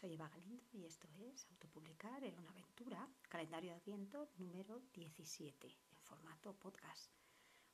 soy Eva Galindo y esto es Autopublicar en una aventura, calendario de Adviento número 17, en formato podcast.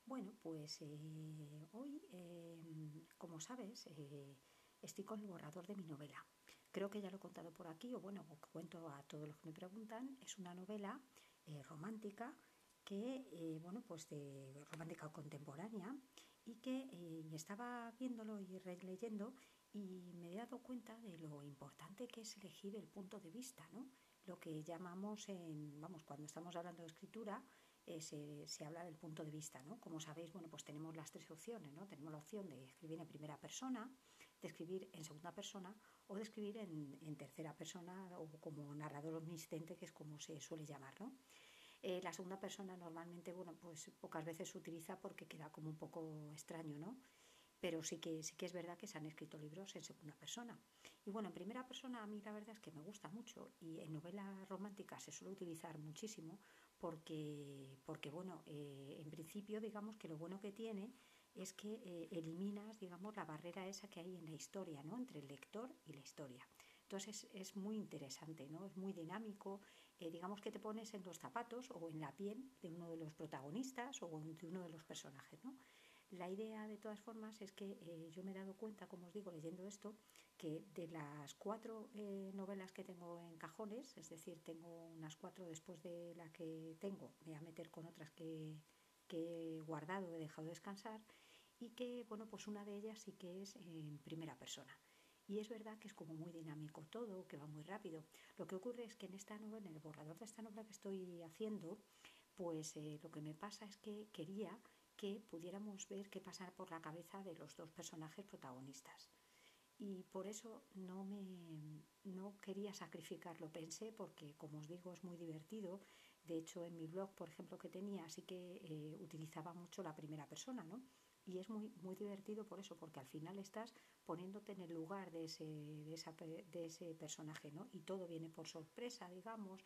Bueno, pues eh, hoy, em, como sabes, eh, estoy con el borrador de mi novela. Creo que ya lo he contado por aquí, o bueno, cuento a todos los que me preguntan. Es una novela eh, romántica que, bueno, pues de romántica contemporánea y que estaba viéndolo y releyendo y me he dado cuenta de lo importante que es elegir el punto de vista, ¿no? Lo que llamamos en, vamos, cuando estamos hablando de escritura, eh, se, habla del punto de vista, ¿no? Como sabéis, bueno, pues tenemos las tres opciones, ¿no? Tenemos la opción de escribir en primera persona, de escribir en segunda persona o de escribir en, tercera persona o como narrador omnisciente, que es como se suele llamar, ¿no? Eh, la segunda persona normalmente, bueno, pues pocas veces se utiliza porque queda como un poco extraño, ¿no? Pero sí que, sí que es verdad que se han escrito libros en segunda persona. Y bueno, en primera persona a mí la verdad es que me gusta mucho y en novela romántica se suele utilizar muchísimo porque, porque bueno, eh, en principio digamos que lo bueno que tiene es que eh, eliminas, digamos, la barrera esa que hay en la historia, ¿no? Entre el lector y la historia. Entonces es, muy interesante, ¿no? Es muy dinámico. Eh, digamos que te pones en los zapatos o en la piel de uno de los protagonistas o de uno de los personajes, ¿no? La idea, de todas formas, es que eh, yo me he dado cuenta, como os digo, leyendo esto, que de las cuatro eh, novelas que tengo en cajones, es decir, tengo unas cuatro después de la que tengo, me voy a meter con otras que, he guardado, he dejado descansar, y que, bueno, pues una de ellas sí que es en primera persona. Y es verdad que es como muy dinámico todo, que va muy rápido. Lo que ocurre es que en esta novela, en el borrador de esta novela que estoy haciendo, pues eh, lo que me pasa es que quería que pudiéramos ver qué pasa por la cabeza de los dos personajes protagonistas. Y por eso no me no quería sacrificarlo, pensé, porque como os digo es muy divertido. De hecho, en mi blog, por ejemplo, que tenía, sí que eh, utilizaba mucho la primera persona, ¿no? Y es muy, muy divertido por eso, porque al final estás poniéndote en el lugar de ese, de, de ese personaje, ¿no? Y todo viene por sorpresa, digamos.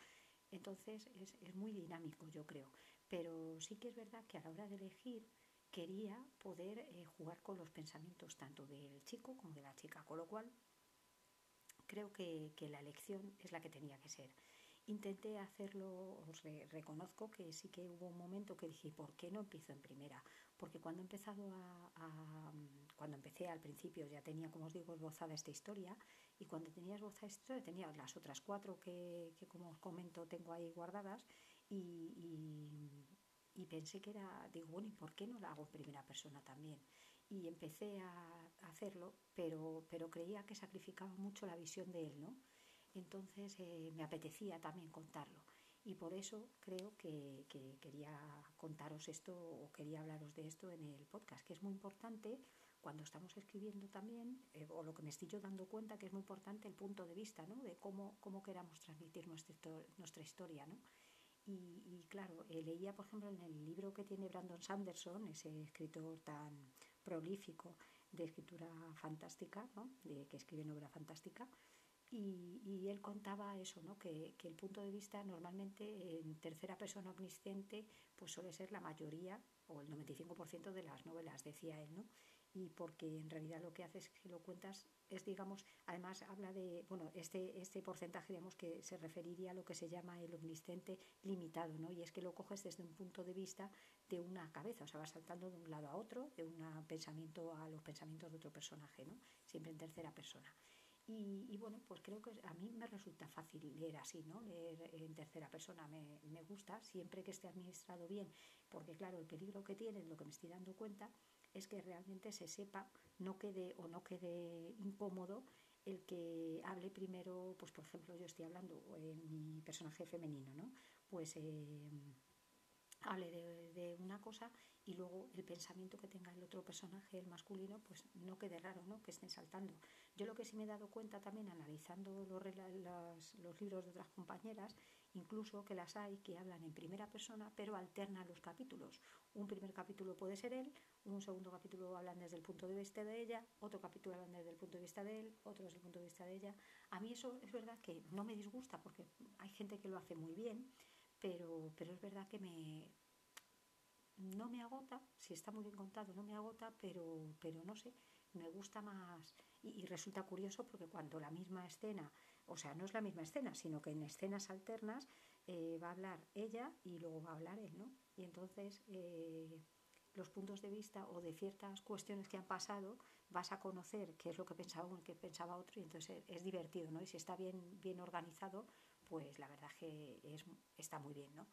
Entonces es, es muy dinámico, yo creo. Pero sí que es verdad que a la hora de elegir quería poder eh, jugar con los pensamientos tanto del chico como de la chica, con lo cual creo que, que la elección es la que tenía que ser. Intenté hacerlo, os reconozco que sí que hubo un momento que dije, ¿por qué no empiezo en primera? Porque cuando he empezado a, cuando empecé al principio ya tenía, como os digo, esbozada esta historia y cuando tenía esbozada esta historia tenía las otras cuatro que, que como os comento tengo ahí guardadas y, pensé que era, digo, bueno, ¿y por qué no la hago en primera persona también? Y empecé a, hacerlo, pero, pero creía que sacrificaba mucho la visión de él, ¿no? Entonces eh, me apetecía también contarlo. Y por eso creo que, quería contaros esto o quería hablaros de esto en el podcast, que es muy importante cuando estamos escribiendo también, eh, o lo que me estoy yo dando cuenta que es muy importante el punto de vista, ¿no? De cómo, cómo queramos transmitir nuestra, nuestra historia, ¿no? Y, claro, eh, leía, por ejemplo, en el libro que tiene Brandon Sanderson, ese escritor tan prolífico de escritura fantástica, ¿no? de, que escribe novela fantástica, y, él contaba eso, ¿no? Que, que, el punto de vista normalmente en tercera persona omnisciente pues suele ser la mayoría o el 95% de las novelas, decía él, ¿no? Y porque en realidad lo que hace es que lo cuentas, es digamos, además habla de, bueno, este, este porcentaje digamos que se referiría a lo que se llama el omnisciente limitado, ¿no? Y es que lo coges desde un punto de vista de una cabeza, o sea, vas saltando de un lado a otro, de un pensamiento a los pensamientos de otro personaje, ¿no? Siempre en tercera persona. Y, bueno, pues creo que a mí me resulta fácil leer así, ¿no? Leer en tercera persona me, me gusta, siempre que esté administrado bien, porque claro, el peligro que tiene, lo que me estoy dando cuenta, es que realmente se sepa, no quede o no quede incómodo el que hable primero, pues por ejemplo, yo estoy hablando en mi personaje femenino, ¿no? Pues eh, hable de, una cosa y luego el pensamiento que tenga el otro personaje, el masculino, pues no quede raro, ¿no? Que estén saltando. Yo lo que sí me he dado cuenta también analizando los, los libros de otras compañeras, incluso que las hay que hablan en primera persona, pero alternan los capítulos. Un primer capítulo puede ser él, un segundo capítulo hablan desde el punto de vista de ella, otro capítulo hablan desde el punto de vista de él, otro desde el punto de vista de ella. A mí eso es verdad que no me disgusta porque hay gente que lo hace muy bien pero, pero es verdad que me no me agota, si está muy bien contado no me agota, pero, pero no sé, me gusta más y, resulta curioso porque cuando la misma escena o sea, no es la misma escena, sino que en escenas alternas eh, va a hablar ella y luego va a hablar él, ¿no? Y entonces eh, los puntos de vista o de ciertas cuestiones que han pasado vas a conocer qué es lo que pensaba uno qué pensaba otro y entonces es, divertido, ¿no? Y si está bien, bien organizado, pues la verdad que es, está muy bien, ¿no?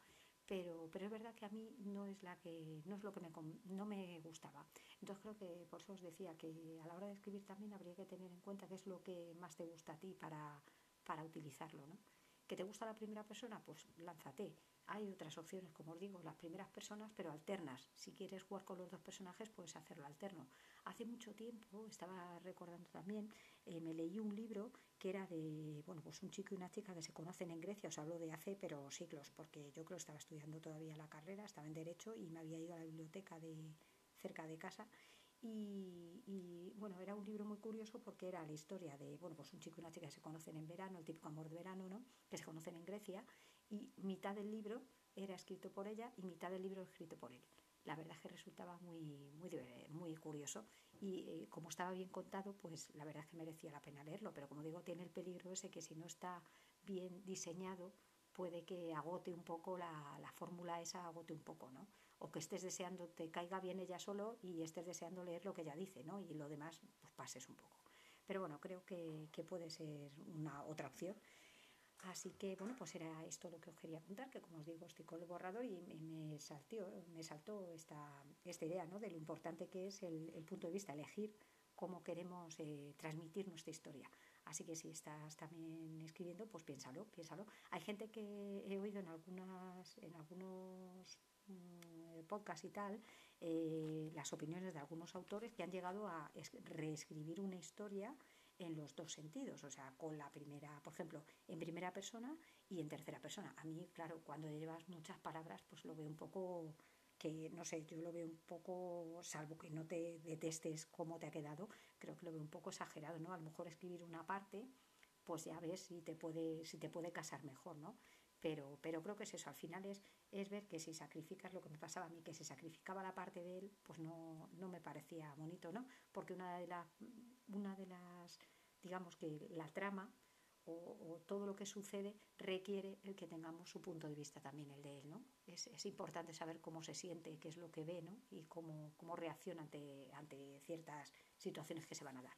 Pero, pero es verdad que a mí no es, la que, no es lo que me, no me gustaba. Entonces creo que por eso os decía que a la hora de escribir también habría que tener en cuenta qué es lo que más te gusta a ti para, para utilizarlo, ¿no? ¿Que te gusta la primera persona? Pues lánzate. Hay otras opciones, como os digo, las primeras personas, pero alternas. Si quieres jugar con los dos personajes, puedes hacerlo alterno. Hace mucho tiempo, estaba recordando también, eh, me leí un libro que era de, bueno, pues un chico y una chica que se conocen en Grecia, os hablo de hace, pero siglos, porque yo creo que estaba estudiando todavía la carrera, estaba en Derecho y me había ido a la biblioteca de cerca de casa y, bueno, era un libro muy curioso porque era la historia de, bueno, pues un chico y una chica que se conocen en verano, el típico amor de verano, ¿no? Que se conocen en Grecia y mitad del libro era escrito por ella y mitad del libro escrito por él. La verdad es que resultaba muy, muy, muy curioso y eh, como estaba bien contado, pues la verdad es que merecía la pena leerlo, pero como digo, tiene el peligro ese que si no está bien diseñado, puede que agote un poco la, la fórmula esa, agote un poco, ¿no? o que estés deseando, te caiga bien ella solo y estés deseando leer lo que ella dice, ¿no? Y lo demás, pues pases un poco. Pero bueno, creo que, que puede ser una otra opción. Así que bueno, pues era esto lo que os quería contar, que como os digo, estoy con el borrador y me, saltó, me saltó esta, esta idea ¿no? de lo importante que es el, el punto de vista, elegir cómo queremos eh, transmitir nuestra historia. Así que si estás también escribiendo, pues piénsalo, piénsalo. Hay gente que he oído en algunas, en algunos Mm, podcast y tal, eh, las opiniones de algunos autores que han llegado a reescribir una historia en los dos sentidos, o sea, con la primera, por ejemplo, en primera persona y en tercera persona. A mí, claro, cuando llevas muchas palabras, pues lo veo un poco que, no sé, yo lo veo un poco, salvo que no te detestes cómo te ha quedado, creo que lo veo un poco exagerado, ¿no? A lo mejor escribir una parte, pues ya ves si te puede, si te puede casar mejor, ¿no? Pero, pero creo que es eso, al final es, es ver que si sacrificas lo que me pasaba a mí, que se sacrificaba la parte de él, pues no, no me parecía bonito, ¿no? Porque una de, las una de las, digamos que la trama o, todo lo que sucede requiere el que tengamos su punto de vista también, el de él, ¿no? Es, es importante saber cómo se siente, qué es lo que ve, ¿no? Y cómo, cómo reacciona ante, ante ciertas situaciones que se van a dar.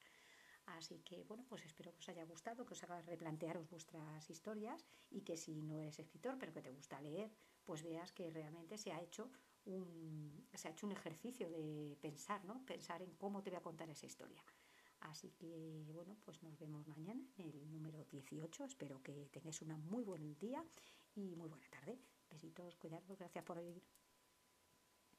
Así que bueno, pues espero que os haya gustado, que os haga replantearos vuestras historias y que si no eres escritor pero que te gusta leer, pues veas que realmente se ha hecho un, se ha hecho un ejercicio de pensar, ¿no? Pensar en cómo te voy a contar esa historia. Así que bueno, pues nos vemos mañana en el número 18. Espero que tengáis un muy buen día y muy buena tarde. Besitos, cuidados, gracias por oír.